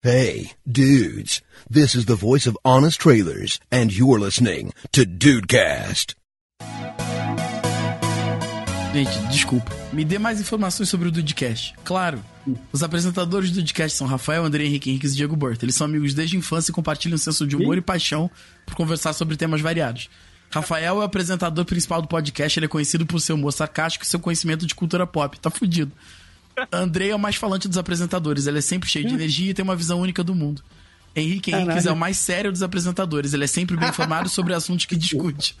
Hey, dudes, this is the voice of Honest Trailers, and you're listening to Dudecast. Gente, desculpa. Me dê mais informações sobre o Dudecast. Claro, os apresentadores do Dudecast são Rafael, André Henrique Henriques e Diego Berto. Eles são amigos desde a infância e compartilham um senso de humor e paixão por conversar sobre temas variados. Rafael é o apresentador principal do podcast, ele é conhecido por seu humor sarcástico e seu conhecimento de cultura pop. Tá fudido. Andrei é o mais falante dos apresentadores, ele é sempre cheio de energia e tem uma visão única do mundo. Henrique Henriques é o mais sério dos apresentadores, ele é sempre bem informado sobre assuntos que discute.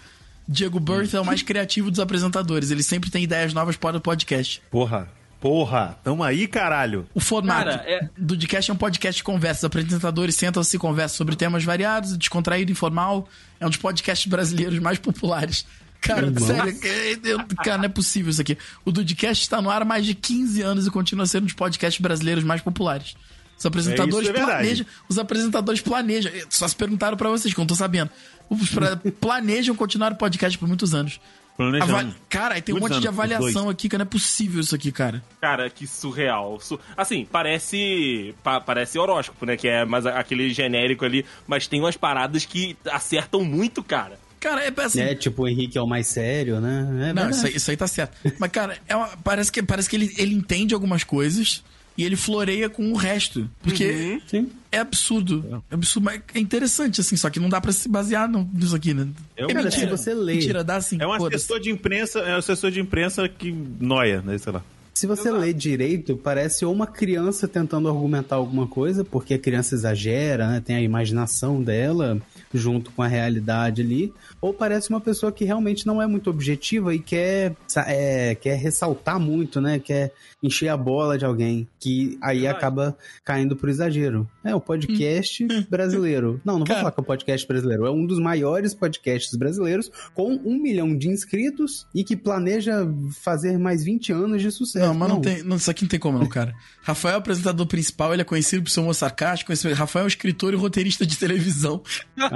Diego Berth é o mais criativo dos apresentadores, ele sempre tem ideias novas para o podcast. Porra, porra, tamo aí, caralho. O formato Cara, é- do podcast é um podcast de conversa. Os apresentadores sentam-se e conversam sobre temas variados, descontraído, informal. É um dos podcasts brasileiros mais populares. Cara, sério, é- eu- cara, não é possível isso aqui. O Dudcast está no ar há mais de 15 anos e continua sendo um dos podcasts brasileiros mais populares. Os apresentadores É, isso é planejam. Os apresentadores planejam. Só se perguntaram pra vocês, que eu não tô sabendo. Os pra- planejam continuar o podcast por muitos anos. Planejando. Avali- Cara, aí tem um Muitos monte de avaliação dois. aqui, que não é possível isso aqui, cara. Cara, que surreal. Su- Assim, parece. pa- parece horóscopo, né? Que é mais aquele genérico ali. Mas tem umas paradas que acertam muito, cara. Cara, é assim. É, tipo, o Henrique é o mais sério, né? É Não, isso aí, isso aí tá certo. Mas, cara, é uma- parece que, parece que ele, ele entende algumas coisas e ele floreia com o resto. Porque Sim. é absurdo. É absurdo, mas é interessante, assim, só que não dá pra se basear no- nisso aqui, né? É um- é Cara, mentira. se você lê- Mentira, dá assim. É um assessor de imprensa, é um assessor de imprensa que noia, né? Sei lá. Se você lê direito, parece ou uma criança tentando argumentar alguma coisa, porque a criança exagera, né? Tem a imaginação dela junto com a realidade ali, ou parece uma pessoa que realmente não é muito objetiva e quer, é, quer ressaltar muito, né? Quer encher a bola de alguém, que aí acaba caindo pro exagero. É o podcast brasileiro. Não, não vou falar que é o podcast brasileiro. É um dos maiores podcasts brasileiros, com um milhão de inscritos e que planeja fazer mais 20 anos de sucesso. Não, mas não, tem. Não, isso aqui não tem como, não, cara. Rafael é o apresentador principal, ele é conhecido por seu humor sarcástico. Rafael é um escritor e roteirista de televisão.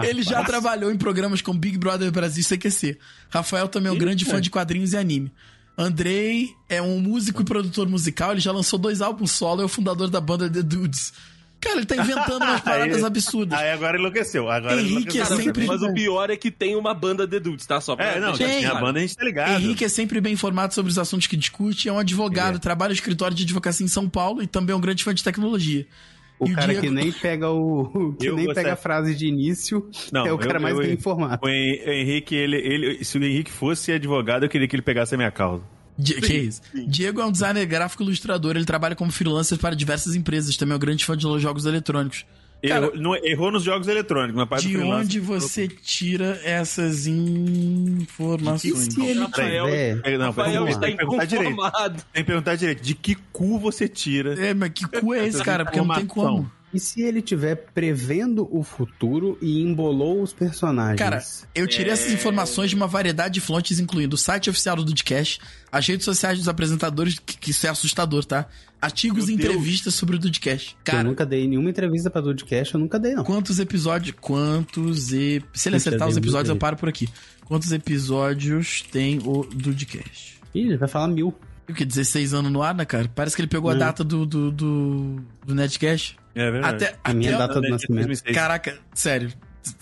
ele já trabalhou em programas como Big Brother Brasil e CQC. Rafael também é um grande fã de quadrinhos e anime. Andrei é um músico e produtor musical, ele já lançou dois álbuns solo, é o fundador da banda The Dudes. Cara, ele tá inventando umas paradas Aí- absurdas. Aí agora enlouqueceu. Agora Henrique enlouqueceu. é sempre- mas o pior é que tem uma banda de dudes, tá? Só pra É, não, tem a banda a gente tá ligado. Henrique é sempre bem informado sobre os assuntos que discute, é um advogado, trabalha no escritório de advocacia em São Paulo e também é um grande fã de tecnologia. O E o cara Diego- que nem pega o. que Eu nem vou pega a frase de início Não, é o cara eu- mais eu- bem informado. O Hen- Henrique, ele, ele, se o Henrique fosse advogado, eu queria que ele pegasse a minha causa. Di- que isso? Diego é um designer gráfico e ilustrador, ele trabalha como freelancer para diversas empresas, também é um grande fã de jogos eletrônicos. Cara, errou, não- errou nos jogos eletrônicos, na parte de onde você tira essas informações? E se ele Rafael-. É, não, Rafael tem, está que perguntar direito. Tem que perguntar direito. De que cu você tira? É, mas que cu é esse, cara? Porque não tem como. E se ele tiver prevendo o futuro e embolou os personagens? Cara, eu tirei essas informações de uma variedade de fontes, incluindo o site oficial do Dudcast, as redes sociais dos apresentadores, que, que isso é assustador, tá? Artigos e Meu Deus. entrevistas sobre o Dudcast. eu Cara, nunca dei nenhuma entrevista pra Dudcast, eu nunca dei, não. quantos episódios. Quantos. E... Se ele acertar os episódios, eu paro por aqui. Quantos episódios tem o Dudcast? Ih, ele vai falar mil. O que? 16 anos no ar, né, cara? Parece que ele pegou a data do, do, do, do Netcast. É verdade. Até, A minha até- data do nascimento. Caraca, sério.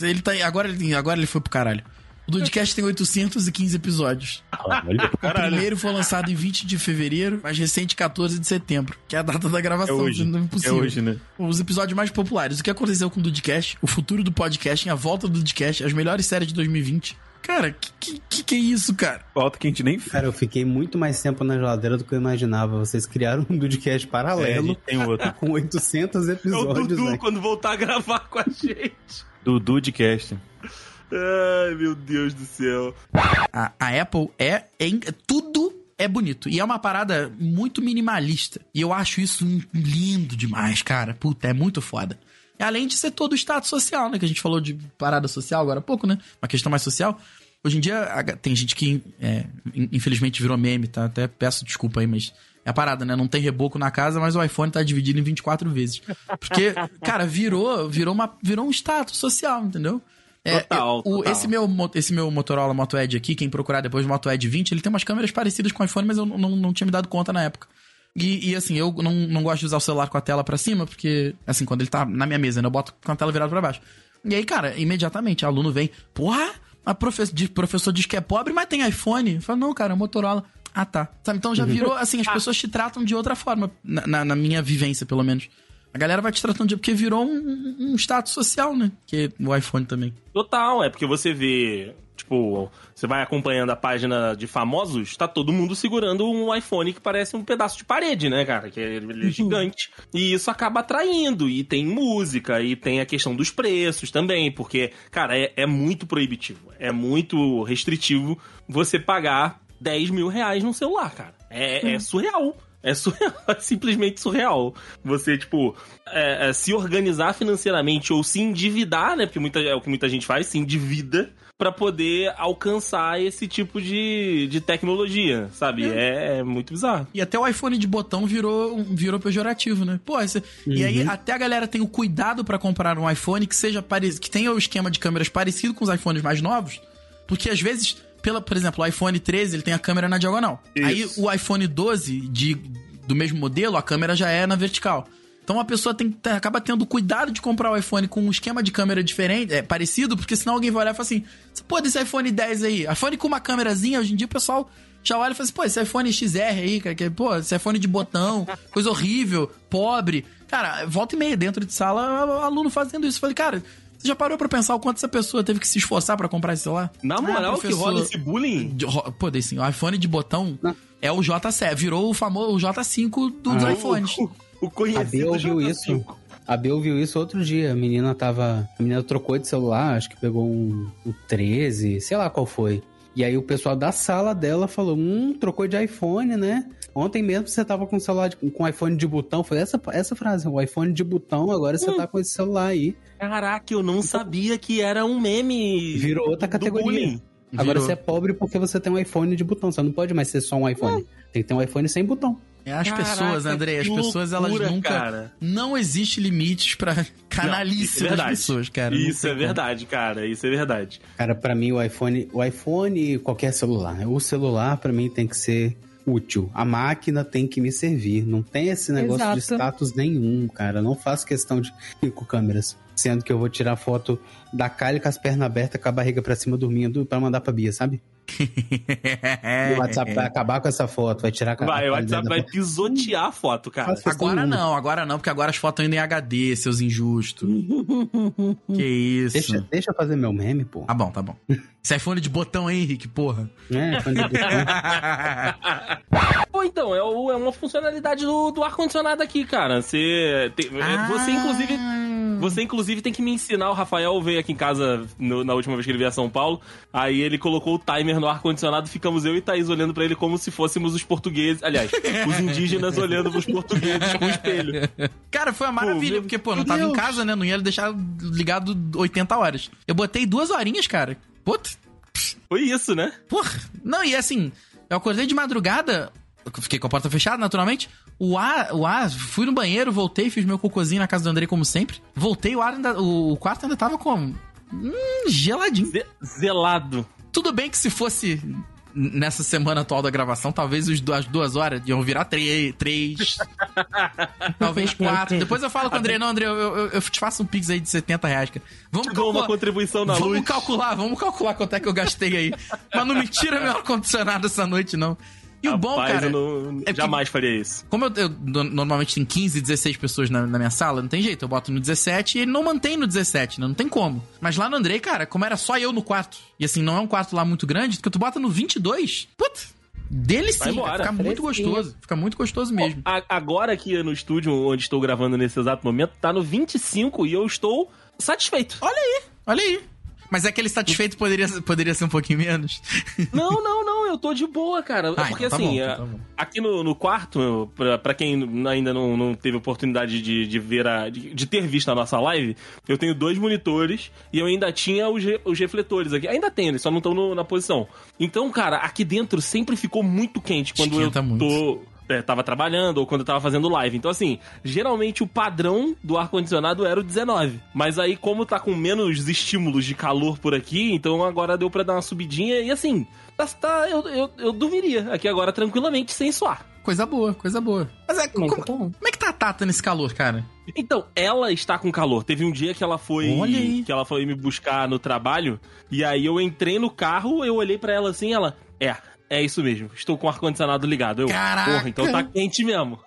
Ele tá. Agora ele, agora ele foi pro caralho. O Dudcast tem 815 episódios. Olha, O Caralho. primeiro foi lançado em 20 de fevereiro, mais recente 14 de setembro, que é a data da gravação. É hoje. Não é É hoje, né? Os episódios mais populares. O que aconteceu com o Dudcast, o futuro do podcast, a volta do Dudcast, as melhores séries de 2020. Cara, que que, que, que é isso, cara? Falta que a gente nem fez. Cara, eu fiquei muito mais tempo na geladeira do que eu imaginava. Vocês criaram um Dudcast É, a paralelo gente tem outro. com 800 É o episódios, Dudu né? quando voltar a gravar com a gente. Do Dudecast. Ai, meu Deus do céu. A, a Apple é, é tudo é bonito. E é uma parada muito minimalista. E eu acho isso lindo demais, cara. Puta, é muito foda. Além de ser todo o status social, né? Que a gente falou de parada social agora há pouco, né? Uma questão mais social. Hoje em dia, tem gente que, é, in- infelizmente, virou meme, tá? Até peço desculpa aí, mas é a parada, né? Não tem reboco na casa, mas o iPhone tá dividido em 24 vezes. Porque, cara, virou, virou, uma, virou um status social, entendeu? É, Total, eu- o- total. Esse, meu, esse meu Motorola Moto Edge aqui, quem procurar depois Moto Edge 20, ele tem umas câmeras parecidas com o iPhone, mas eu não, não, não tinha me dado conta na época. E, e, assim, eu não, não gosto de usar o celular com a tela pra cima, porque, assim, quando ele tá na minha mesa, né, eu boto com a tela virada pra baixo. E aí, cara, imediatamente, aluno vem, porra, a profe professor diz que é pobre, mas tem iPhone. Eu falo, não, cara, é Motorola. Ah, tá. Sabe, então já virou, assim, as pessoas te tratam de outra forma, na, na, na minha vivência, pelo menos. A galera vai te tratando de. Porque virou um, um status social, né? Que o iPhone também. Total, é porque você vê. Tipo, você vai acompanhando a página de famosos, tá todo mundo segurando um iPhone que parece um pedaço de parede, né, cara? Que é, ele é gigante. E isso acaba atraindo. E tem música, e tem a questão dos preços também, porque, cara, é, é muito proibitivo. É muito restritivo você pagar 10 mil reais num celular, cara. É, é surreal. É, surreal, é simplesmente surreal. Você, tipo, é, é, se organizar financeiramente ou se endividar, né? Porque muita, é o que muita gente faz, se endivida para poder alcançar esse tipo de, de tecnologia, sabe? É. é. muito bizarro. E até o iPhone de botão virou, virou pejorativo, né? Pô, esse, uhum. e aí uhum. até a galera tem o cuidado para comprar um iPhone que seja parecido, que tenha o esquema de câmeras parecido com os iPhones mais novos, porque às vezes pela, por exemplo, o iPhone 13 ele tem a câmera na diagonal. Isso. Aí o iPhone 12 de, do mesmo modelo, a câmera já é na vertical. Então a pessoa tem, acaba tendo cuidado de comprar o iPhone com um esquema de câmera diferente, é parecido, porque senão alguém vai olhar e fala assim: pô, desse iPhone 10 aí, iPhone com uma câmerazinha, hoje em dia o pessoal já olha e fala assim: pô, esse iPhone XR aí, cara, que, pô, esse iPhone de botão, coisa horrível, pobre. Cara, volta e meia dentro de sala, aluno fazendo isso. Eu falei, cara, você já parou pra pensar o quanto essa pessoa teve que se esforçar para comprar esse celular? Na ah, moral, ah, que rola esse bullying? Pô, sim, o iPhone de botão Não. é o J7, virou o famoso J5 dos ah, iPhones. O, o conhecido A Bel viu isso. A Bel viu isso outro dia. A menina tava. A menina trocou de celular, acho que pegou um, um 13, sei lá qual foi. E aí o pessoal da sala dela falou: Hum, trocou de iPhone, né? Ontem mesmo você tava com celular de, com iPhone de botão. Foi essa, essa frase, o iPhone de botão, agora você hum. tá com esse celular aí. Caraca, eu não então, sabia que era um meme. Virou outra categoria. Agora Virou. você é pobre porque você tem um iPhone de botão. Você não pode mais ser só um iPhone. Tem que ter um iPhone sem botão. É as Caraca, pessoas, André, as pessoas elas nunca. Cara. Não existe limites pra canalice não, é das pessoas, cara. Isso é verdade, cara. Isso é verdade. Cara, para mim o iPhone, o iPhone e qualquer celular. O celular para mim tem que ser útil. A máquina tem que me servir. Não tem esse negócio Exato. de status nenhum, cara. Não faço questão de cinco câmeras. Sendo que eu vou tirar foto da Kylie com as pernas abertas, com a barriga pra cima dormindo para mandar pra Bia, sabe? o WhatsApp vai acabar com essa foto, vai tirar a Vai, o WhatsApp vai pisotear a foto, cara. Agora não, agora não, porque agora as fotos ainda em HD, seus injustos. que isso. Deixa, deixa eu fazer meu meme, pô. Tá bom, tá bom. Esse iPhone de botão, hein, Henrique, porra. É, iPhone de botão. Pô, então, é, é uma funcionalidade do, do ar-condicionado aqui, cara. Você, tem, ah. você, inclusive, você, inclusive, tem que me ensinar. O Rafael veio aqui em casa no, na última vez que ele veio a São Paulo. Aí ele colocou o timer no ar-condicionado. Ficamos eu e Thaís olhando para ele como se fôssemos os portugueses. Aliás, os indígenas olhando pros portugueses com o espelho. Cara, foi uma maravilha, pô, porque, pô, não tava Deus. em casa, né? Não ia deixar ligado 80 horas. Eu botei duas horinhas, cara. Puta. Foi isso, né? Porra. Não, e assim, eu acordei de madrugada, fiquei com a porta fechada, naturalmente. O ar, o ar, fui no banheiro, voltei, fiz meu cocôzinho na casa do André, como sempre. Voltei, o ar ainda. O quarto ainda tava como? Hum, geladinho. zelado. Tudo bem que se fosse nessa semana atual da gravação, talvez as duas horas iam virar três, três talvez quatro. Depois eu falo com o André, não, André, eu, eu, eu, te faço um pix aí de 70 reais. Cara. Vamos calcular. uma contribuição na vamos luz. Vamos calcular, vamos calcular quanto é que eu gastei aí. Mas não me tira meu ar-condicionado essa noite, não. E o bom, cara. Eu não, é jamais faria isso. Como eu, eu, normalmente tem 15, 16 pessoas na, na, minha sala, não tem jeito. Eu boto no 17 e ele não mantém no 17, né? Não tem como. Mas lá no Andrei, cara, como era só eu no quarto, e assim, não é um quarto lá muito grande, que tu bota no 22, putz. Dele sim, fica muito gostoso. Fica muito gostoso mesmo. Agora aqui no estúdio onde estou gravando nesse exato momento, tá no 25 e eu estou satisfeito. Olha aí, olha aí. Mas aquele satisfeito poderia, poderia ser um pouquinho menos? Não, não, eu tô de boa, cara. Ah, Porque então tá assim, bom, então tá aqui no, no quarto, pra, pra quem ainda não, não teve oportunidade de, de ver a. De, de, ter visto a nossa live, eu tenho dois monitores e eu ainda tinha os, os refletores aqui. Ainda tenho, eles só não estão na posição. Então, cara, aqui dentro sempre ficou muito quente quando Esquenta eu tô. Muito é, tava trabalhando ou quando eu tava fazendo live. Então, assim, geralmente o padrão do ar-condicionado era o 19. Mas aí, como tá com menos estímulos de calor por aqui, então agora deu pra dar uma subidinha e assim, tá, tá eu, eu, eu dormiria aqui agora tranquilamente sem suar. coisa boa, coisa boa. Mas é, como, bom. como é que tá a Tata nesse calor, cara? Então, ela está com calor. Teve um dia que ela foi que ela foi me buscar no trabalho e aí eu entrei no carro, eu olhei pra ela assim, ela, é, é isso mesmo. Estou com o ar condicionado ligado. Eu, Caraca. porra, então tá quente mesmo.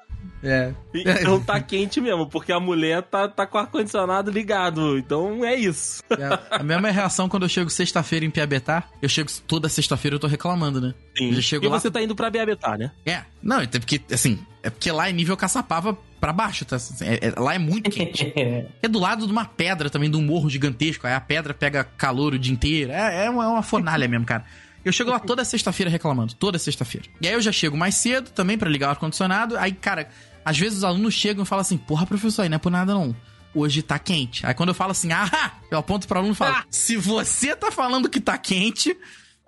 É. Então tá quente mesmo, porque a mulher tá, tá com o ar condicionado ligado. Então é isso. É, a mesma reação quando eu chego sexta-feira em Piabetá. Eu chego toda sexta-feira eu tô reclamando, né? Sim. Eu já chego e lá- você tá indo pra Biabetá, né? É. Não, até porque, assim, é porque lá é nível caçapava pra baixo, tá? É- é- lá é muito quente. É do lado de uma pedra também, de um morro gigantesco. Aí a pedra pega calor o dia inteiro. É, é uma, é uma fornalha mesmo, cara. Eu chego lá toda sexta-feira reclamando, toda sexta-feira. E aí eu já chego mais cedo também pra ligar o ar-condicionado. Aí, cara, às vezes os alunos chegam e falam assim: Porra, professor, aí não é por nada não. Hoje tá quente. Aí quando eu falo assim, ah, eu aponto pro aluno e falo: Se você tá falando que tá quente,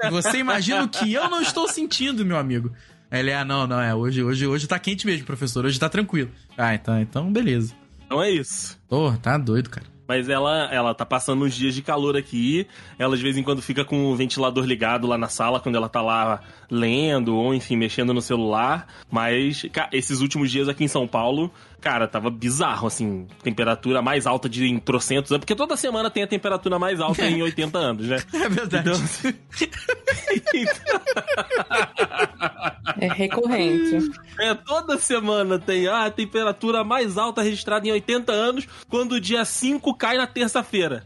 você imagina o que eu não estou sentindo, meu amigo. Aí ele, ah, não, não, é, hoje, hoje, hoje tá quente mesmo, professor, hoje tá tranquilo. Ah, então, então beleza. Então é isso. Porra, tá doido, cara. Mas ela, ela tá passando uns dias de calor aqui. Ela de vez em quando fica com o ventilador ligado lá na sala quando ela tá lá lendo ou enfim mexendo no celular. Mas esses últimos dias aqui em São Paulo, cara, tava bizarro assim, temperatura mais alta de em trocentos anos, porque toda semana tem a temperatura mais alta em 80 anos, né? É verdade. Então, assim, É recorrente. É, toda semana tem ah, a temperatura mais alta registrada em 80 anos, quando o dia 5 cai na terça-feira.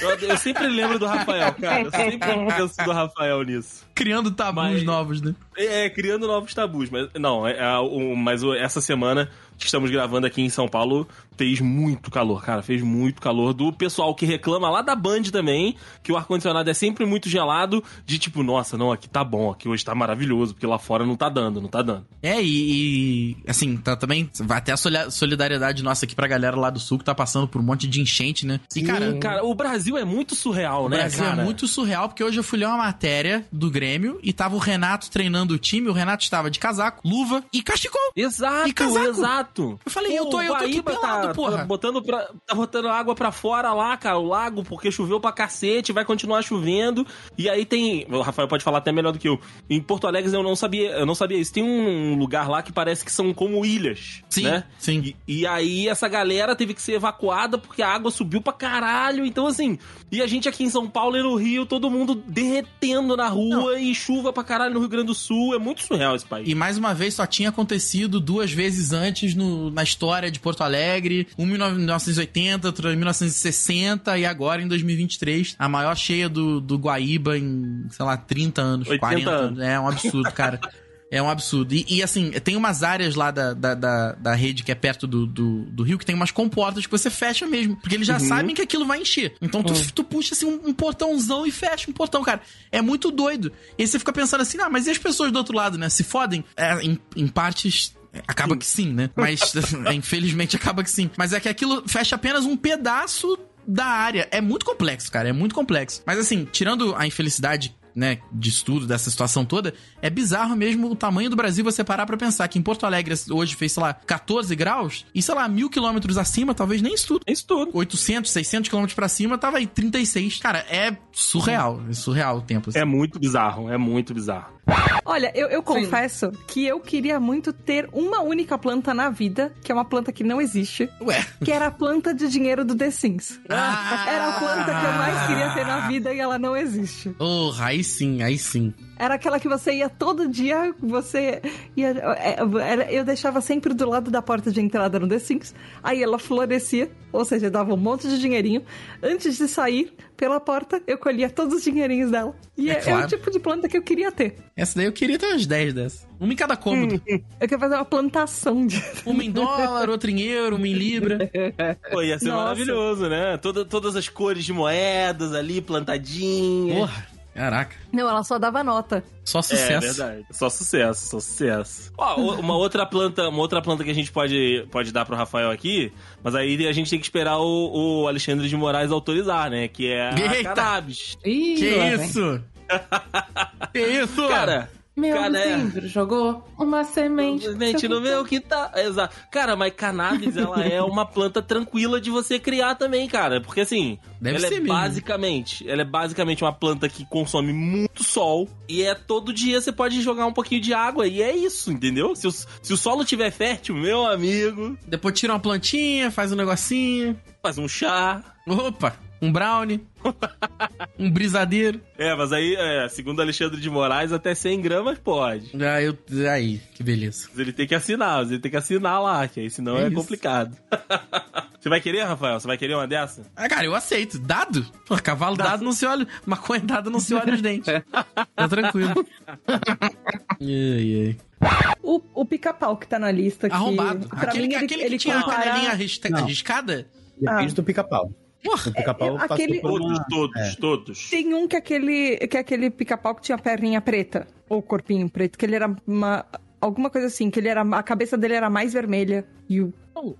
Eu, eu sempre lembro do Rafael, cara. Eu sempre penso do Rafael nisso. Criando tabus Mas- novos, né? É, criando novos tabus. Mas não, é, é, o- mas o- essa semana estamos gravando aqui em São Paulo fez muito calor, cara. Fez muito calor. Do pessoal que reclama lá da Band também, que o ar-condicionado é sempre muito gelado, de tipo, nossa, não, aqui tá bom, aqui hoje tá maravilhoso, porque lá fora não tá dando, não tá dando. É, e, e, assim, tá também. Vai até a soli- solidariedade nossa aqui pra galera lá do sul que tá passando por um monte de enchente, né? E, cara, Cara, o Brasil é muito surreal, o né, Brasil cara? é muito surreal, porque hoje eu fui ler uma matéria do Grêmio e tava o Renato treinando o time. O Renato estava de casaco, luva e cachecol. Exato, E casaco. exato. Eu falei, eu tô- eu tô aqui pelado, tá, porra. Tá botando, pra- tá botando água pra fora lá, cara, o lago, porque choveu pra cacete, vai continuar chovendo. E aí tem. O Rafael pode falar até melhor do que eu. Em Porto Alegre eu não sabia, eu não sabia isso. Tem um lugar lá que parece que são como ilhas. Sim, né? sim. E, e aí essa galera teve que ser evacuada porque a água subiu pra caralho. Então, assim, e a gente aqui em São Paulo e no Rio, todo mundo derretendo na rua e chuva pra caralho no Rio Grande do Sul. É muito surreal esse país. E mais uma vez só tinha acontecido duas vezes antes no- na história de Porto Alegre. Uma em 1980, outra em 1960 e agora em 2023. A maior cheia do, do Guaíba em, sei lá, 30 anos, 80 40 anos. É um absurdo, cara. É um absurdo. E, e, assim, tem umas áreas lá da, da, da, da rede que é perto do, do, do rio que tem umas comportas que você fecha mesmo. Porque eles já sabem que aquilo vai encher. Então tu, tu puxa assim um, um portãozão e fecha um portão, cara. É muito doido. E aí você fica pensando assim, ah, mas e as pessoas do outro lado, né? Se fodem? É, em, em partes. Acaba que sim, né? Mas infelizmente acaba que sim. Mas é que aquilo fecha apenas um pedaço da área. É muito complexo, cara. É muito complexo. Mas assim, tirando a infelicidade né, de estudo dessa situação toda, é bizarro mesmo o tamanho do Brasil você parar pra pensar que em Porto Alegre hoje fez, sei lá, 14 graus e, sei lá, mil quilômetros acima, talvez nem isso tudo. É isso tudo. 800, 600 quilômetros pra cima, tava aí 36. Cara, é surreal. É surreal o tempo. assim. É muito bizarro, é muito bizarro. Olha, eu, eu confesso que eu queria muito ter uma única planta na vida, que é uma planta que não existe, Ué. que era a planta de dinheiro do The Sims. Ah! Era a planta que eu mais queria ter na vida e ela não existe. Porra, aí sim, aí sim. Era aquela que você ia todo dia, você ia. é, Eu deixava sempre do lado da porta de entrada no The Sims, aí ela florescia, ou seja, dava um monte de dinheirinho. Antes de sair pela porta, eu colhia todos os dinheirinhos dela. E É é, é claro. o tipo de planta que eu queria ter. Essa daí eu queria ter umas 10 dessas. Uma em cada cômodo. Eu queria fazer uma plantação de. Uma em dólar, outra em euro, uma em libra. Pô, ia ser Nossa. maravilhoso, né? Toda, todas as cores de moedas ali, plantadinhas. Porra, caraca. Não, ela só dava nota. Só É sucesso. verdade. Só sucesso, só sucesso. Ó, uma outra planta, uma outra planta que a gente pode, pode dar pro Rafael aqui, mas aí a gente tem que esperar o, o Alexandre de Moraes autorizar, né? Que é a Eita! cannabis. Ih, que vem. isso? que isso? Cara, Meu Cara, é. jogou uma semente. Simplesmente no meu quintal. Exato. Cara, mas cannabis, ela é uma planta tranquila de você criar também, cara. Porque assim, Deve ela ser é mesmo. basicamente, ela é basicamente uma planta que consome muito sol e é todo dia você pode jogar um pouquinho de água e é isso, entendeu? Se o, se o solo tiver fértil, meu amigo, Depois tira uma plantinha, faz um negocinho. faz um chá. Opa, um brownie. Um brisadeiro. É, mas aí, é, segundo Alexandre de Moraes, até 100 gramas pode. Ah, eu, aí, que beleza. Mas ele tem que assinar, mas ele tem que assinar lá, que aí senão É é, complicado. Você vai querer, Rafael? Você vai querer uma dessa? Ah, cara, eu aceito. Dado? Pô, cavalo dado não se olha. Maconha dado não se olha os dentes. Tá tranquilo. ai, ai. O, o pica-pau que tá na lista aqui. Arrombado. pra Aquele, mim, ele, aquele ele que tinha a compara- canelinha arriscada? Depende do pica-pau. Porra. O pica-pau É, aquele- Todos, uma- todos, é. todos. Tem um que é aquele, que é aquele pica-pau que tinha a perninha preta. Ou corpinho preto, que ele era uma. Alguma coisa assim, que ele era. A cabeça dele era mais vermelha. E o.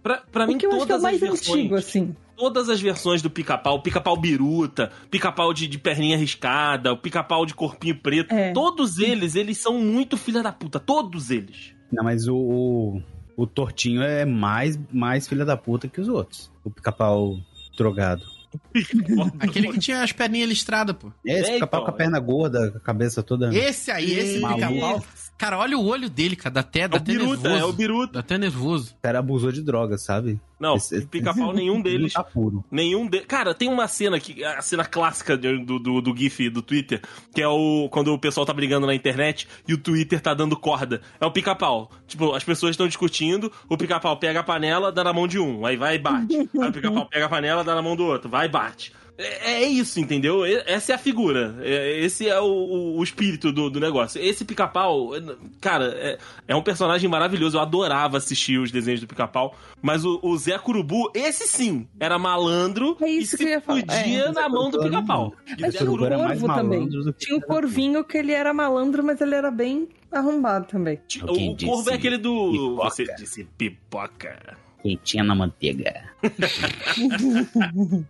Pra, pra O mim, que eu acho que é o todas mais as versões, antigo, assim. todas as versões do pica-pau, pica-pau biruta, pica-pau de, de perninha riscada, o pica-pau de corpinho preto, É. todos eles, eles são muito filha da puta, todos eles. Não, mas o, o, o tortinho é mais, mais filha da puta que os outros. O pica-pau drogado. Aquele que tinha as perninhas listradas, pô. Esse É, pica-pau então, com a perna gorda, com a cabeça toda. Esse aí, esse Maluco. pica-pau. Cara, olha o olho dele, cara. Dá até, É dá o até biruta, nervoso. é o biruta. Dá até nervoso. O cara abusou de droga, sabe? Não, Esse- pica-pau nenhum deles. Tá puro. Nenhum de... Cara, tem uma cena que. A cena clássica do, do, do GIF do Twitter, que é o. Quando o pessoal tá brigando na internet e o Twitter tá dando corda. É o pica-pau. Tipo, as pessoas estão discutindo, o pica-pau pega a panela, dá na mão de um, aí vai e bate. Aí o pica-pau pega a panela, dá na mão do outro, vai e bate. É, é isso, entendeu? E- Essa é a figura. É- Esse é o, o- o espírito do, do negócio. Esse pica-pau, cara, é, é um personagem maravilhoso. Eu adorava assistir os desenhos do pica-pau. Mas o, o Zé Curubu, esse sim, era malandro É e isso se que eu ia falar. podia É. na mão do pica-pau. E Mas o tinha o Curubu era mais corvo também. que Tinha o corvinho que ele era malandro, mas ele era bem arrombado também. O, corvo é aquele do. pipoca? Você disse pipoca. Quentinha na manteiga.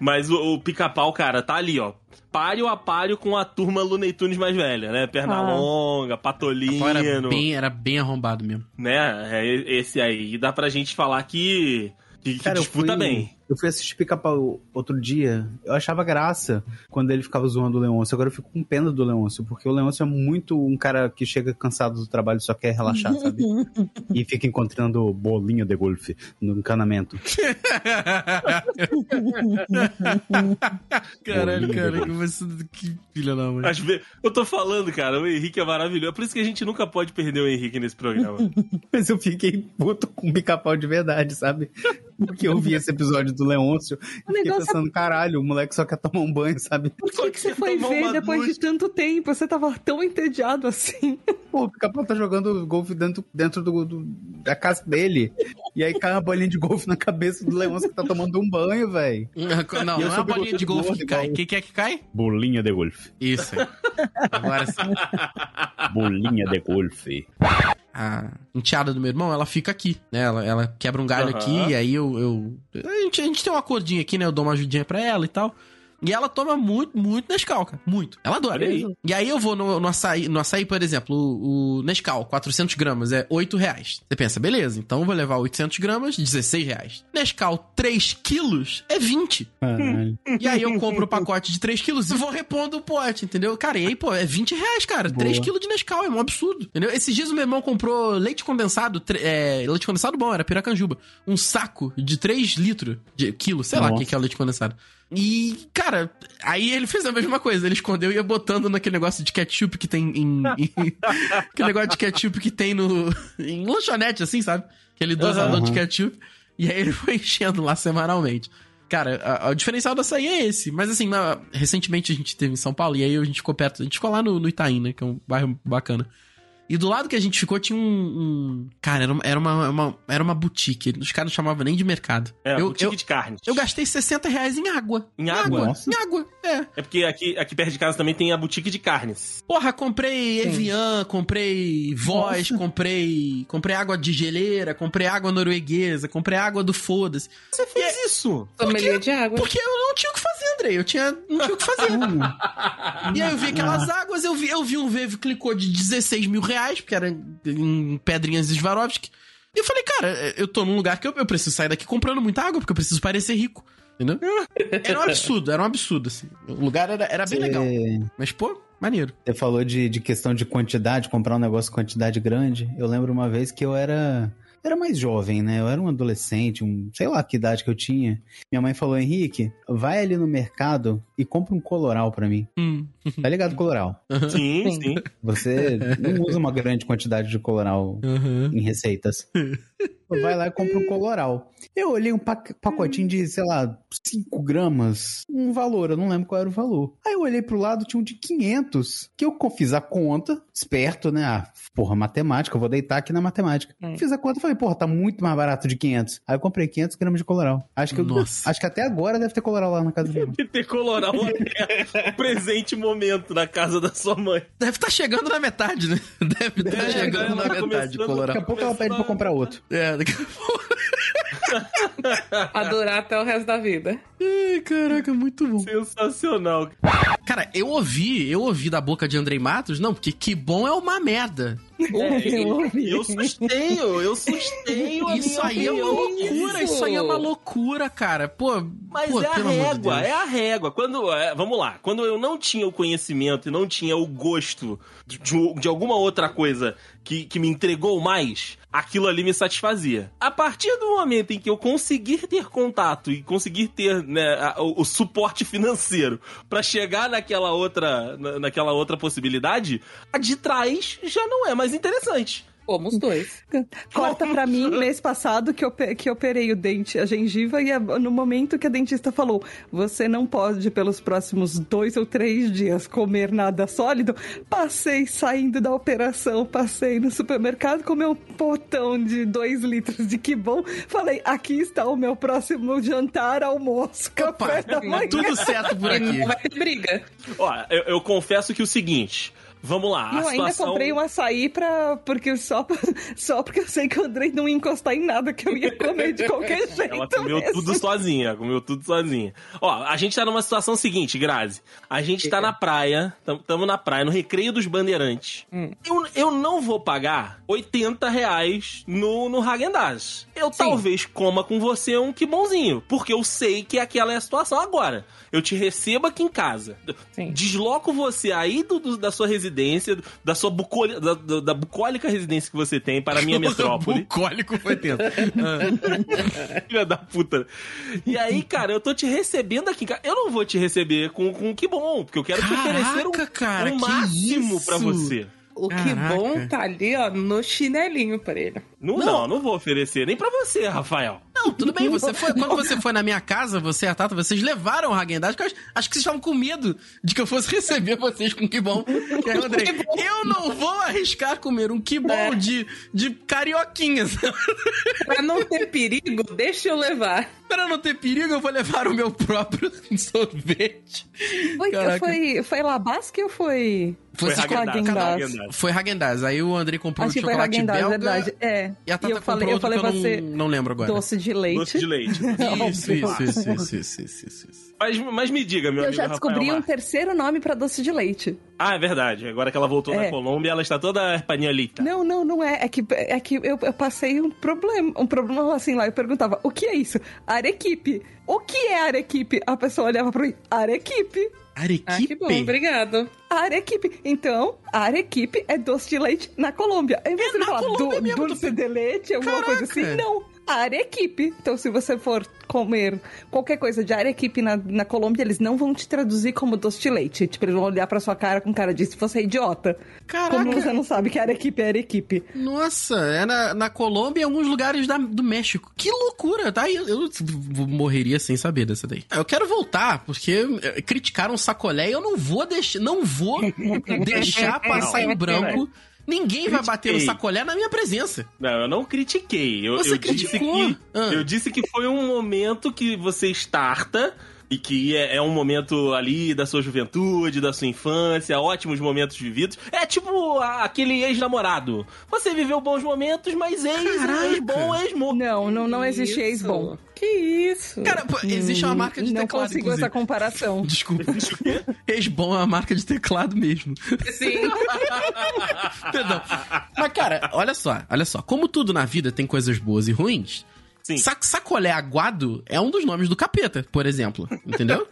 Mas o, o pica-pau, cara, tá ali, ó. Páreo a páreo com a turma Looney Tunes mais velha, né? Perna Ah. longa, Pau Era patolino, bem, era bem arrombado mesmo. né? É esse aí. E dá pra gente falar que, que, Cara, eu disputa fui, bem. Eu fui assistir Pica-Pau outro dia. Eu achava graça quando ele ficava zoando o Leôncio. Agora eu fico com pena do Leôncio, porque o Leôncio é muito um cara que chega cansado do trabalho e só quer relaxar, sabe? e fica encontrando bolinha de golfe no encanamento. Caralho, cara, que você. Que filha da mãe. Eu tô falando, cara, o Henrique é maravilhoso. É por isso que a gente nunca pode perder o Henrique nesse programa. Mas eu fiquei puto com Pica-Pau de verdade, sabe? Porque eu vi esse episódio do Leôncio e fiquei negócio é- pensando, caralho, o moleque só quer tomar um banho, sabe? Por que, que você foi ver uma depois ducha. de tanto tempo? Você tava tão entediado assim. Pô, o Pica-Pau tá jogando golfe dentro, dentro do, do- da casa dele. E aí cai uma bolinha de golfe na cabeça do Leôncio que tá tomando um banho, velho. Não, não eu é sou a bolinha de golfe que cai. igual- Quem que é que cai? Bolinha de golfe. Isso. Agora sim. Bolinha de golfe. A enteada do meu irmão, ela fica aqui, né? Ela, ela quebra um galho Aham. aqui, e aí eu. eu- A, gente, a gente tem um acordinho aqui, né? Eu dou uma ajudinha pra ela e tal. E ela toma muito, muito Nescau, cara. Muito. Ela adora. Aí. E aí eu vou no, no açaí, no açaí, por exemplo, o, o Nescau, 400 gramas, é 8 reais. Você pensa, beleza, então eu vou levar 800 gramas, 16 reais. Nescau, 3 quilos, é 20. Caralho. E aí eu compro o pacote de 3 quilos e vou repondo o pote, entendeu? Cara, e aí, pô, é 20 reais, cara. 3 quilos de Nescau, é um absurdo. Entendeu? Esses dias o meu irmão comprou leite condensado, é, leite condensado bom, era piracanjuba. Um saco de 3 litros de quilo, sei lá o Nossa. que que é o leite condensado. E, cara, aí ele fez a mesma coisa. Ele escondeu e ia botando naquele negócio de ketchup que tem em. em- aquele negócio de ketchup que tem no. em lanchonete, assim, sabe? Aquele dosador de ketchup. E aí ele foi enchendo lá semanalmente. Cara, a- a- o diferencial da açaí é esse. Mas assim, na- recentemente a gente teve em São Paulo e aí a gente ficou perto. A gente ficou lá no, no Itaim, né? Que é um bairro bacana. E do lado que a gente ficou tinha um. um- cara, era uma, era, uma, uma- era uma boutique. Os caras não chamavam nem de mercado. É, eu, boutique eu, de carne. eu gastei 60 reais em água. Em água? Nossa. Em água, é. É porque aqui, aqui perto de casa também tem a boutique de carnes. Porra, comprei Evian, comprei Voz, comprei. Comprei água de geleira, comprei água norueguesa, comprei água do foda-se. Você fez isso? Sommelier de água. Porque eu não tinha o que fazer, Andrei. Eu tinha, não tinha o que fazer. e aí eu vi aquelas águas, eu vi, eu vi um Vevo clicou de 16 mil reais, porque era em pedrinhas de Swarovski. E eu falei, cara, eu tô num lugar que eu, eu preciso sair daqui comprando muita água, porque eu preciso parecer rico. Entendeu? Era um absurdo, era um absurdo, assim. O lugar era, era bem legal. Mas, pô, maneiro. Você falou de, de questão de quantidade, comprar um negócio com quantidade grande. Eu lembro uma vez que eu era. Era mais jovem, né? Eu era um adolescente, um, sei lá que idade que eu tinha. Minha mãe falou: Henrique, vai ali no mercado e compra um coloral pra mim. Hum. Tá ligado, coloral? Sim, Sim. sim. Você não usa uma grande quantidade de coloral Uhum. em receitas. Vai lá e compra um coloral. Eu olhei um pac- pacotinho de, sei lá, 5 gramas, um valor, eu não lembro qual era o valor. Aí eu olhei pro lado, tinha um de 500, que eu fiz a conta, esperto, né? Ah, porra, matemática, eu vou deitar aqui na matemática. É. Fiz a conta e falei, porra, tá muito mais barato de 500. Aí eu comprei 500 gramas de coloral. Acho que, eu, Nossa. acho que até agora deve ter coloral lá na casa do meu irmão. E ter coloral até o presente momento na casa da sua mãe. Deve estar chegando na metade, né? Deve estar É, chegando ela na tá metade, começando- Daqui a pouco ela pede pra comprar outro. É, daqui a pouco. A durar até o resto da vida. Ai, caraca, muito bom. Sensacional. Cara, eu ouvi, eu ouvi da boca de Andrei Matos, não, porque que bom é uma merda. Eu ouvi. Eu sustenho, eu sustenho a Isso minha aí é uma loucura, isso aí é uma loucura, cara. Pô, Mas pô, é a de régua, Deus. é a régua. Quando, é, vamos lá, quando eu não tinha o conhecimento e não tinha o gosto de, de- de alguma outra coisa que, que me entregou mais, aquilo ali me satisfazia. A partir do momento em que eu conseguir ter contato e conseguir ter né, a- o, o suporte financeiro pra chegar naquela outra, na- naquela outra possibilidade, a de trás já não é mais interessante. Fomos dois. Corta pra mim, mês passado, que eu, que eu operei o dente, a gengiva, e a- no momento que a dentista falou: você não pode, pelos próximos dois ou três dias, comer nada sólido. Passei saindo da operação, passei no supermercado, comi um potão de dois litros de que bom. Falei: aqui está o meu próximo jantar, almoço, café da manhã. Tudo certo por aqui. não vai ter briga. Ó, eu, eu confesso que o seguinte. Vamos lá, a eu ainda situação... comprei um açaí pra, porque só, só porque eu sei que o Andrei não ia encostar em nada, que eu ia comer de qualquer jeito. Ela comeu mesmo. tudo sozinha, comeu tudo sozinha. Ó, a gente tá numa situação seguinte, Grazi. A gente tá na praia, tam- tamo na praia, no Recreio dos Bandeirantes. Eu, eu não vou pagar 80 reais no, no Häagen-Dazs. Eu talvez coma com você um que bonzinho, porque eu sei que aquela é a situação agora. Eu te recebo aqui em casa. Sim. Desloco você aí do, do- da sua residência, da sua bucoli- da, da- da bucólica residência que você tem para a minha metrópole. Bucólico foi tenso. Filha da puta. E aí, cara, eu tô te recebendo aqui. cara. Eu não vou te receber com, com que bom, porque eu quero te oferecer Caraca, um, cara, um que máximo pra você. O que Caraca. bom tá ali, ó, no chinelinho pra ele. Não, Não. não, não vou oferecer nem pra você, Rafael. Não, tudo bem, você foi, quando você foi na minha casa, você e a Tata, vocês levaram o Häagen-Dazs, porque eu acho, acho que vocês estavam com medo de que eu fosse receber vocês com que bom. E aí, Andrei, eu não vou arriscar comer um que bom É. de, de carioquinhas. Pra não ter perigo, deixa eu levar. Pra não ter perigo, eu vou levar o meu próprio sorvete. Foi, Caraca. foi, foi Labasque ou foi... Foi Foi Häagen-Dazs. Aí o Andrei comprou um Acho que foi chocolate Häagen-Dazs, belga. verdade. É. E a Tata eu falei, comprou eu outro falei que eu você... não, não lembro agora. Doce de leite. Doce de leite. Isso, isso, isso, isso, isso, isso, isso, isso. Mas, mas me diga, meu Eu amigo já descobri Rafael um Marques. terceiro nome pra doce de leite. Ah, é verdade. Agora que ela voltou da É. Colômbia, ela está toda espanholita. Não, não, não é. É que, é que eu, eu passei um problema. Um problema assim lá. Eu perguntava, o que é isso? Arequipe. O que é arequipe? A pessoa olhava pra mim, arequipe. Arequipe? Ah, que bom, obrigado. Arequipe. Então, arequipe é doce de leite na Colômbia. Em vez de na falar Colômbia do, mesmo, dulce tu- de leite, alguma Caraca. coisa assim, não. Arequipe. Então, se você for comer qualquer coisa de arequipe na, na Colômbia, eles não vão te traduzir como doce de leite. Tipo, eles vão olhar pra sua cara com cara de se você é idiota. Caraca. Como você não sabe que arequipe é arequipe. Nossa, é na, na Colômbia e em alguns lugares da- do México. Que loucura, tá? Eu, eu morreria sem saber dessa daí. Eu quero voltar, porque eh, criticaram o sacolé e eu não vou deixar, não vou deixar passar em branco. Ninguém vai bater no Critiquei. sacolé na minha presença. Não, eu não critiquei. Eu, Você eu disse criticou. que Ah. eu disse que foi um momento que você starta e que é, é um momento ali da sua juventude, da sua infância, ótimos momentos vividos. É tipo a- aquele ex-namorado. Você viveu bons momentos, mas ex, ex-bom, ex-morto. Não, não, não existe ex-bom. Que isso? Cara, pô, existe uma marca de Não teclado, consigo inclusive. essa comparação. Desculpa. Ex-bom é uma marca de teclado mesmo. Sim. Perdão. Mas, cara, olha só, olha só. Como tudo na vida tem coisas boas e ruins, Sim. Sac sacolé aguado é um dos nomes do capeta, por exemplo. Entendeu?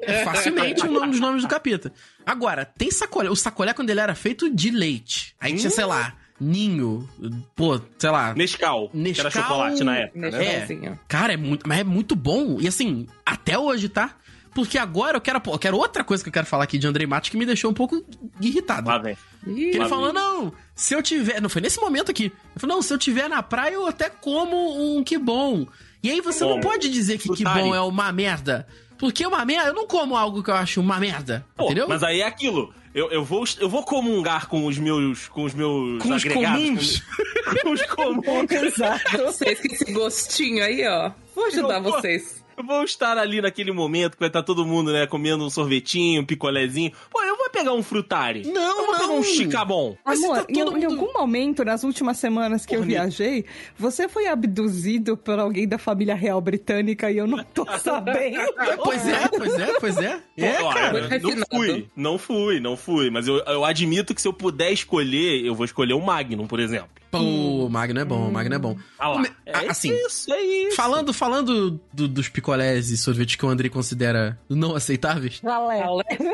É facilmente um nome dos nomes do capeta. Agora, tem sacolé. O sacolé, quando ele era feito de leite. Aí tinha, sei lá, ninho, pô, sei lá. Nescau, que Nescau. era chocolate na época, né? Nescauzinho. Cara, é muito, mas é muito bom. E assim, até hoje, tá? Porque agora eu quero, eu quero outra coisa que eu quero falar aqui de Andrei Matos que me deixou um pouco irritado. Lá vem. Que ele Lá falou, vem. não, se eu tiver. Não, foi nesse momento aqui. Ele falou, não, se eu tiver na praia, eu até como um que bom. E aí você não Como? pode dizer que que bom é uma merda. Porque uma merda, eu não como algo que eu acho uma merda. Pô, entendeu? mas aí é aquilo. Eu, eu, vou, eu vou comungar com os meus. Com os meus. Com os agregados, comuns. Com, com os comuns. Exato. Vocês com esse gostinho aí, ó. Vou ajudar Eu vou- vocês. Eu vou estar ali naquele momento que vai estar todo mundo, né, comendo um sorvetinho, um picolézinho. Pô, eu vou pegar um frutari. Não, eu vou pegar não. um chicabon. Mas Amor, tá em, todo em mundo- algum momento, nas últimas semanas que eu Porra, viajei, você foi abduzido por alguém da família real britânica e eu não tô sabendo. Pois é, pois é, pois é. É, cara. eu não fui, não fui, não fui. Mas eu, eu admito que se eu puder escolher, eu vou escolher o Magnum, por exemplo. Pô, o Magno é bom, o Magno é bom. Ah lá. É a- assim, isso, é isso. Falando, falando do- dos picolés e sorvetes que o Andrei considera não aceitáveis, Ralé,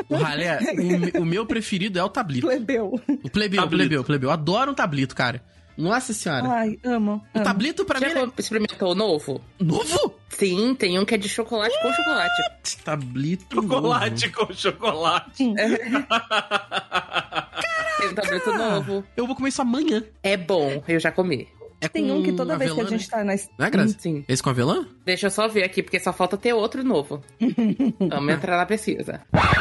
o ralé, o, o meu preferido é o tablito. plebeu. O plebeu, Tablito. plebeu, plebeu. Eu adoro um tablito, cara. Nossa senhora. Ai, amo. o amo. tablito pra mim Já é experimentou o novo? novo. Sim, tem um que é de chocolate com chocolate. Tablito Chocolate novo. com chocolate. Tem novo. Eu vou comer isso amanhã. É bom, eu já comi. É Tem um que toda vez que a avelã, gente tá na. né? Não é, Grazi? Sim. Esse com avelã? Deixa eu só ver aqui, porque só falta ter outro novo. Vamos entrar na pesquisa.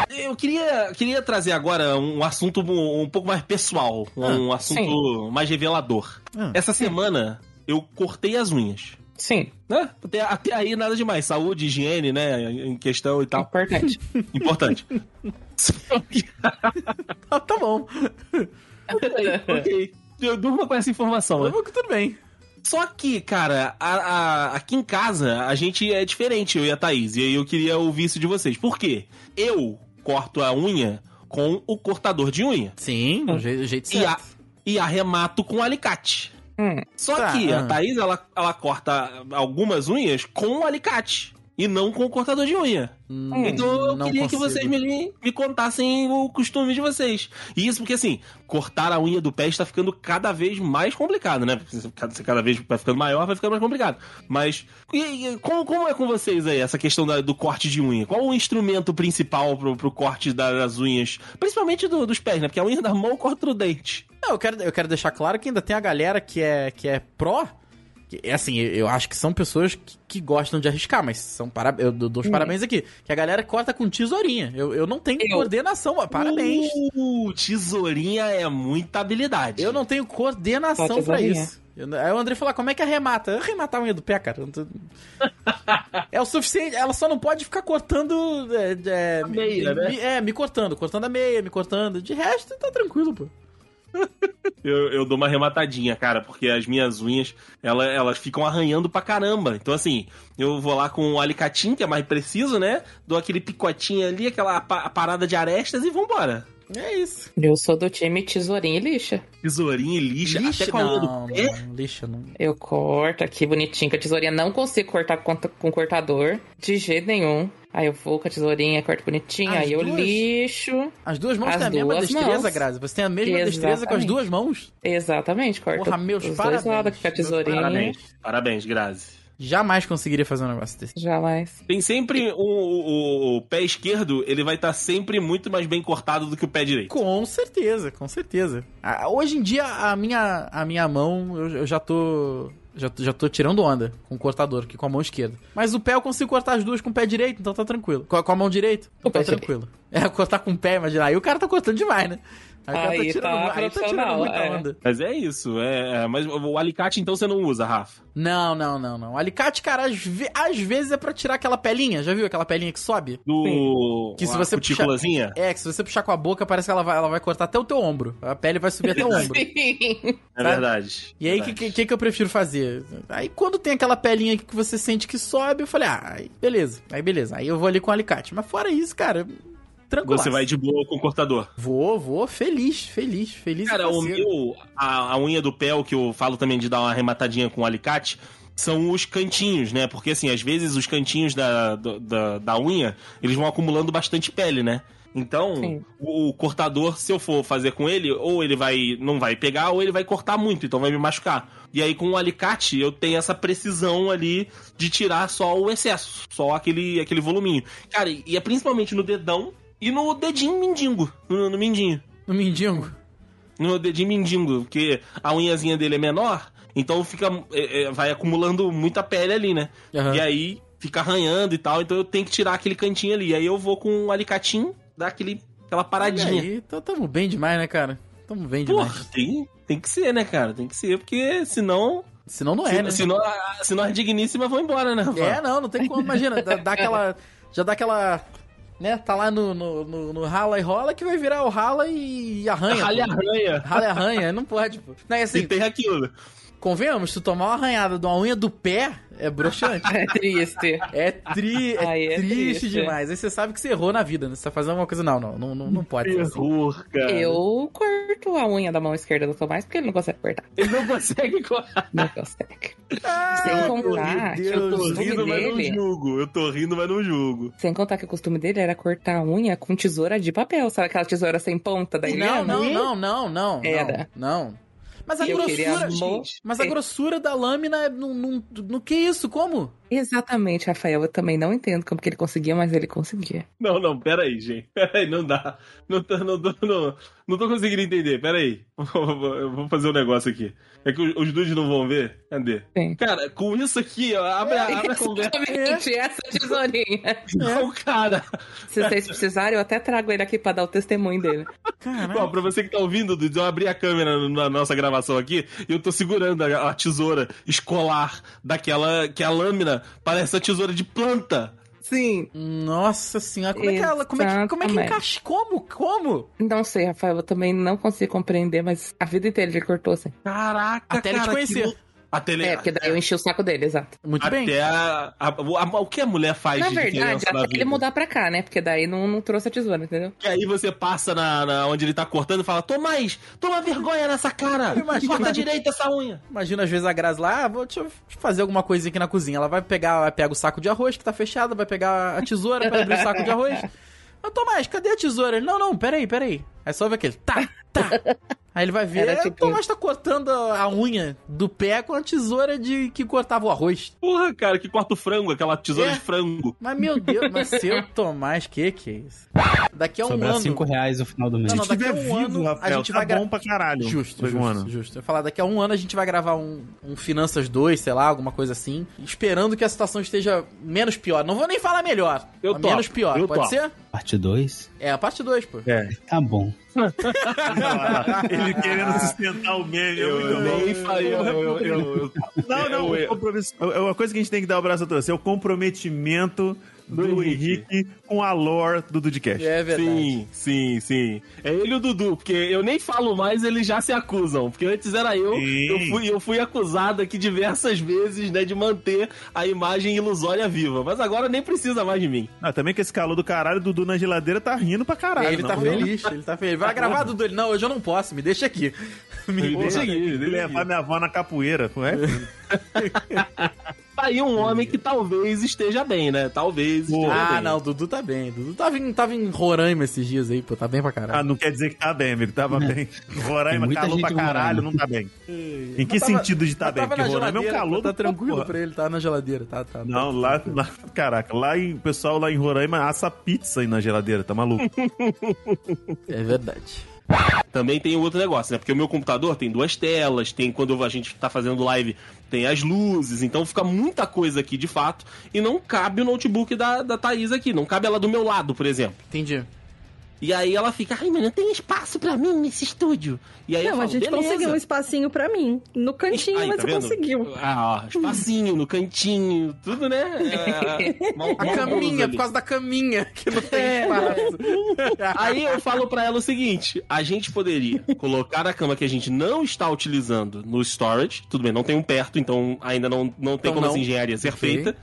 Eu queria, queria trazer agora um assunto um, um pouco mais pessoal, um assunto mais revelador. Ah. Essa semana eu cortei as unhas. Sim, Né? Até, até aí nada demais. Saúde, higiene, né? Em questão e tal. importante. Importante. Ah, tá bom. ok. Eu durmo com essa informação, né? Tudo bem. Só que, cara, a- a- aqui em casa a gente é diferente, eu e a Thaís. E aí eu queria ouvir isso de vocês. Por quê? Eu corto a unha com o cortador de unha. Sim, do jeito, do jeito E, a, certo. e arremato com alicate. Hum, Só Tá, que ah. a Thaís, ela, ela corta algumas unhas com o alicate. E não com o cortador de unha. então eu Hum, queria que consigo. vocês me, me contassem o costume de vocês. E isso porque, assim, cortar a unha do pé está ficando cada vez mais complicado, né? Porque se cada, vez vai ficando maior, vai ficando mais complicado. Mas e- e como, como é com vocês aí, essa questão da- do corte de unha? Qual o instrumento principal pro, pro corte da- das unhas? Principalmente do- dos pés, né? Porque a unha da mão corta o dente. Não, eu quero, eu quero deixar claro que ainda tem a galera que é, que é pró. É assim, eu, acho que são pessoas que, que gostam de arriscar, mas são para, eu dou os parabéns aqui. Que a galera corta com tesourinha. Eu, eu não tenho Eu. coordenação, parabéns. Uh, tesourinha é muita habilidade. Eu não tenho coordenação tesourinha. isso. Eu- Aí o André falou, como é que arremata? Arrematar a unha do pé, cara. Tô- é o suficiente, ela só não pode ficar cortando... É, é, meia, né? me- é, me cortando, cortando a meia, me cortando. De resto, tá tranquilo, pô. Eu, eu dou uma arrematadinha, cara, porque as minhas unhas, ela- elas ficam arranhando pra caramba. Então, assim, eu vou lá com o alicatinho, que é mais preciso, né? Dou aquele picotinho ali, aquela pa- parada de arestas e vambora. É isso. eu sou do time tesourinha e lixa. Tesourinho e lixa, Lixa, até com não, do pé. não, lixa não. Eu corto aqui bonitinho com a tesourinha. Não consigo cortar com, com cortador de jeito nenhum. Aí eu vou com a tesourinha, corto bonitinho. As aí eu duas? lixo. As duas mãos As têm a mesma destreza, mãos. Grazi. Você tem a mesma destreza com as Exatamente. duas mãos. Exatamente, corto Porra, meus os parabéns. dois lados com a tesourinha. Parabéns, parabéns, Grazi. Jamais conseguiria fazer um negócio desse. Jamais. Tem sempre o, o- o pé esquerdo, ele vai estar sempre muito mais bem cortado do que o pé direito. Com certeza, com certeza. Ah, Hoje em dia, a minha, a minha mão, eu, eu já tô. Já, já tô tirando onda com o cortador aqui com a mão esquerda. Mas o pé eu consigo cortar as duas com o pé direito, então tá tranquilo. Com a, com a mão direita, O tá pé tranquilo. É, cortar com o pé, imagina. Aí o cara tá cortando demais, né? Aí o cara Aí tá aí tá tirando muita é. onda. Mas é isso. É, é, mas o alicate, então, você não usa, Rafa? Não, não, não, não. Alicate, cara, às, ve- às vezes é pra tirar aquela pelinha. Já viu aquela pelinha que sobe? Do. Que se a você cutículazinha? É, que se você puxar com a boca, parece que ela vai, ela vai cortar até o teu ombro. A pele vai subir até o ombro. Sim. É verdade. E aí, o que, que, que eu prefiro fazer? Aí, quando tem aquela pelinha que você sente que sobe, eu falei, ah, aí beleza. Aí, beleza. Aí eu vou ali com o alicate. Mas fora isso, cara, tranquilo. Você vai de boa com o cortador. Vou, vou, feliz, feliz, feliz. Cara, o meu, a, a unha do pé, o que eu falo também de dar uma arrematadinha com o alicate, são os cantinhos, né? Porque assim, às vezes os cantinhos da, da, da unha, eles vão acumulando bastante pele, né? Então, o, o cortador, se eu for fazer com ele, ou ele vai não vai pegar, ou ele vai cortar muito, então vai me machucar. E aí com o alicate eu tenho essa precisão ali de tirar só o excesso, só aquele aquele voluminho. Cara, e é principalmente no dedão e no dedinho mindingo, no, no mindinho No mindingo. no dedinho mindingo, porque a unhazinha dele é menor, então fica é, é, vai acumulando muita pele ali, né? Aham. E aí fica arranhando e tal, então eu tenho que tirar aquele cantinho ali. Aí eu vou com um alicatinho, dar aquele, aquela E paradinha. aí, tá- tamo bem demais, né, cara? Tamo bem demais. Porra, tem, tem que ser, né, cara? Tem que ser, porque senão. Senão não é, se- né? senão, senão as digníssimas vão embora, né? É, não, não tem como. Imagina, dá, dá aquela. Já dá aquela. Né, tá lá no, no, no- no rala e rola que vai virar o rala e arranha. Ralha pô. arranha. Rala e arranha, não pode, pô. Não, e assim, E tem aquilo. convenhamos, se tu tomar uma arranhada de uma unha do pé, é broxante. É triste. É, tri, é, Aí é triste, triste. demais. Aí você sabe que você errou na vida, né? Você tá fazendo alguma coisa. Não, não, não, não, não pode. ser assim. Cara. Eu corto a unha da mão esquerda do Tomás porque ele não consegue cortar. Ele não consegue cortar. Não consegue. Ah, Sem contar que o Eu tô costume rindo, mas não dele. julgo. Eu tô rindo, mas não julgo. Sem contar que o costume dele era cortar a unha com tesoura de papel. Sabe aquela tesoura sem ponta da Não, não, não, não, não. Era. Não. Mas a grossura. mo- Mas a grossura da lâmina é no, no, no que isso? Como? Exatamente, Rafael. Eu também não entendo como que ele conseguia, mas ele conseguia. Não, não, pera aí, gente. Pera aí, não dá. Não tô, não, tô, não, não tô conseguindo entender. Pera aí. Eu vou fazer um negócio aqui. É que os, dudes não vão ver. Cadê? Sim. Cara, com isso aqui, ó, abre, a- abre a conversa Exatamente, essa tesourinha. com o cara. Se vocês precisarem, eu até trago ele aqui pra dar o testemunho dele. Ó, pra você que tá ouvindo, Dudes, eu abri a câmera na nossa gravação aqui e eu tô segurando a, a tesoura escolar daquela que a lâmina parece a tesoura de planta. Sim. Nossa senhora, como é que ela. Como é que, como é que Exatamente. encaixa? Como? Como? Não sei, Rafael, eu também não consigo compreender, mas a vida inteira ele cortou assim. Caraca, Até ele te cara, conhecer. que lou- Até ele... É, porque daí eu enchi o saco dele, exato. Muito bem. Até a, a- a- o que a mulher faz Na de verdade, diferença na até vida? ele mudar pra cá, né? Porque daí não, não trouxe a tesoura, entendeu? E aí você passa na, na- onde ele tá cortando e fala, Tomás, toma vergonha nessa cara. Imagina. Corta direito essa unha. Imagina às vezes a Grazi lá, ah, vou deixa eu fazer alguma coisinha aqui na cozinha. Ela vai pegar, pega o saco de arroz que tá fechado, vai pegar a tesoura pra abrir o saco de arroz. Ô Tomás, cadê a tesoura? Ele, não, não, peraí, peraí. Aí só vê aquele, tá, tá. Aí ele vai ver, Era "É, o tipo Tomás tá cortando a unha do pé com a tesoura de que cortava o arroz. Porra, cara, que corta o frango, aquela tesoura É. de frango. Mas meu Deus, mas seu Tomás, que que é isso? Daqui a um Sobrar ano... 5 reais no final do mês. Não, não, daqui a um vivo, ano a Rafael, gente tá vai gra- bom pra caralho. Justo, de um justo, ano. justo. Eu ia falar, daqui a um ano a gente vai gravar um, um Finanças 2, sei lá, alguma coisa assim, esperando que a situação esteja menos pior. Não vou nem falar melhor, Eu menos pior, eu pode topo. ser? Parte 2? É, a parte 2, pô. É. Tá bom. Ele querendo sustentar o meme. é nem falei. Eu, eu, eu, eu- Não, não, eu- o compromisso- é uma coisa que a gente tem que dar o braço a torcer é o comprometimento do, Do Henrique. com a lore do Dudcast. É verdade. Sim, sim, sim. É ele e o Dudu, porque eu nem falo mais, eles já se acusam. Porque antes era eu, Sim. eu fui, eu fui acusado aqui diversas vezes, né, de manter a imagem ilusória viva. Mas agora nem precisa mais de mim. Ah, também com esse calor do caralho, o Dudu na geladeira tá rindo pra caralho. ele não, tá não. feliz, ele tá feliz. Vai gravar, Dudu? Ele, não, hoje eu não posso, me deixa aqui. Me Me deixa aqui, me Levar minha avó na capoeira, não é? Tá aí um homem que talvez esteja bem, né? Talvez Pô. esteja Ah, bem. não, o Dudu tá bem. O Dudu tava em, tava em Roraima esses dias aí, pô, tá bem pra Ah, caralho. não quer dizer que tá bem, amigo. Tava bem. Roraima, Tem muita calor pra caralho, Roraima. não tá bem. Em que tava- sentido de tá bem? Porque Roraima é um geladeira, calor Tá tranquilo porra. pra ele, tá na geladeira, tá, tá. Não, lá, lá, caraca, lá em, o pessoal lá em Roraima assa pizza aí na geladeira, tá maluco? É verdade. Também tem outro negócio, né? Porque o meu computador tem duas telas, tem quando a gente tá fazendo live, tem as luzes, então fica muita coisa aqui de fato, e não cabe o notebook da, da Thaís aqui, não cabe ela do meu lado, por exemplo. Entendi. E aí ela fica, ai, mas não tem espaço pra mim nesse estúdio. E aí eu Não, falo, a gente "Beleza." conseguiu um espacinho pra mim. No cantinho, Aí, mas tá você vendo? conseguiu. Ah, ó, espacinho, no cantinho, tudo, né? É, mal- A mal caminha, por causa da caminha, que não tem É, espaço. Aí eu falo pra ela o seguinte: a gente poderia colocar a cama que a gente não está utilizando no storage. Tudo bem, não tem um perto, então ainda não, não tem Então como não. essa engenharia ser Ok. feita.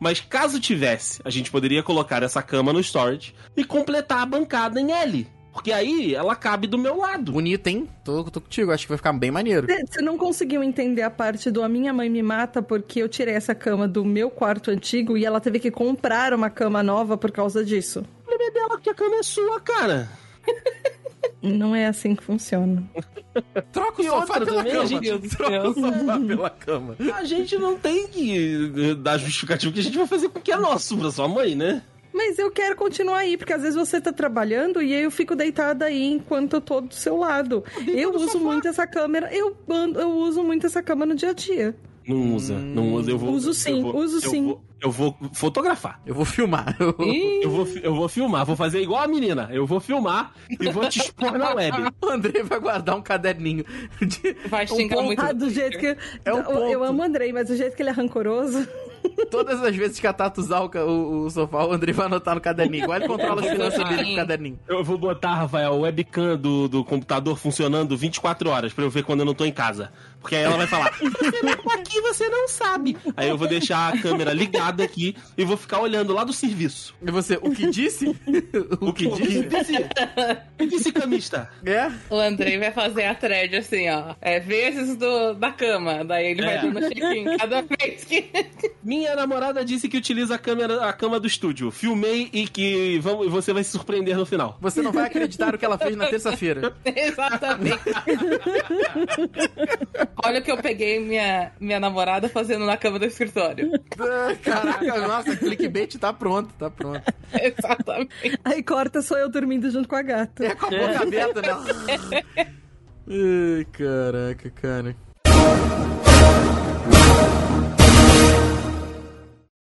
Mas caso tivesse, a gente poderia colocar essa cama no storage e completar a bancada em L. Porque aí ela cabe do meu lado. Bonito, hein? Tô, tô contigo, acho que vai ficar bem maneiro. Você não conseguiu entender a parte do a minha mãe me mata porque eu tirei essa cama do meu quarto antigo e ela teve que comprar uma cama nova por causa disso. O problema é dela que a cama é sua, cara. Não é assim que funciona. Troca o E sofá outra pela também, cama. gente, Troca o sofá pela cama. A gente não tem que dar justificativo que a gente vai fazer com o que é nosso pra sua mãe, né? Mas eu quero continuar aí, porque às vezes você tá trabalhando e aí eu fico deitada aí enquanto eu tô do seu lado. Eu uso muito essa câmera, eu, eu uso muito essa cama no dia a dia. Não usa, não usa. Eu vou. Uso sim, eu vou- uso eu sim. Vou, eu vou fotografar. Eu vou filmar. Eu- Eu vou, eu vou filmar, vou fazer igual a menina. Eu vou filmar e vou te expor na web. O André vai guardar um caderninho. De... Vai xingar ponto. muito. Ah, do jeito que. É um eu, eu ponto. amo o Andrei, mas do jeito que ele é rancoroso. Todas as vezes que a Tata usar o, o, o sofá, o André vai anotar no caderninho. Igual ele controla as finanças dele com o caderninho. Eu vou botar, Rafael, o webcam do, do computador funcionando 24 horas pra eu ver quando eu não tô em casa. Porque aí ela vai falar: tá aqui, você não sabe. Aí eu vou deixar a câmera ligada aqui e vou ficar olhando lá do serviço. E você, o que disse? O que disse? O que disse camista? É? O Andrei vai fazer a thread assim, ó. É vezes do, da cama. Daí ele vai É. dando check-in cada vez que. Minha namorada disse que utiliza a câmera, a cama do estúdio. Filmei e que vamos, você vai se surpreender no final. Você não vai acreditar o que ela fez na terça-feira. Exatamente. Olha o que eu peguei minha, minha namorada fazendo na cama do escritório. Ah, Caraca, nossa, clickbait tá pronto, tá pronto. Exatamente. Aí corta só eu dormindo junto com a gata. É com a boca aberta, né? Ai, caraca, cara.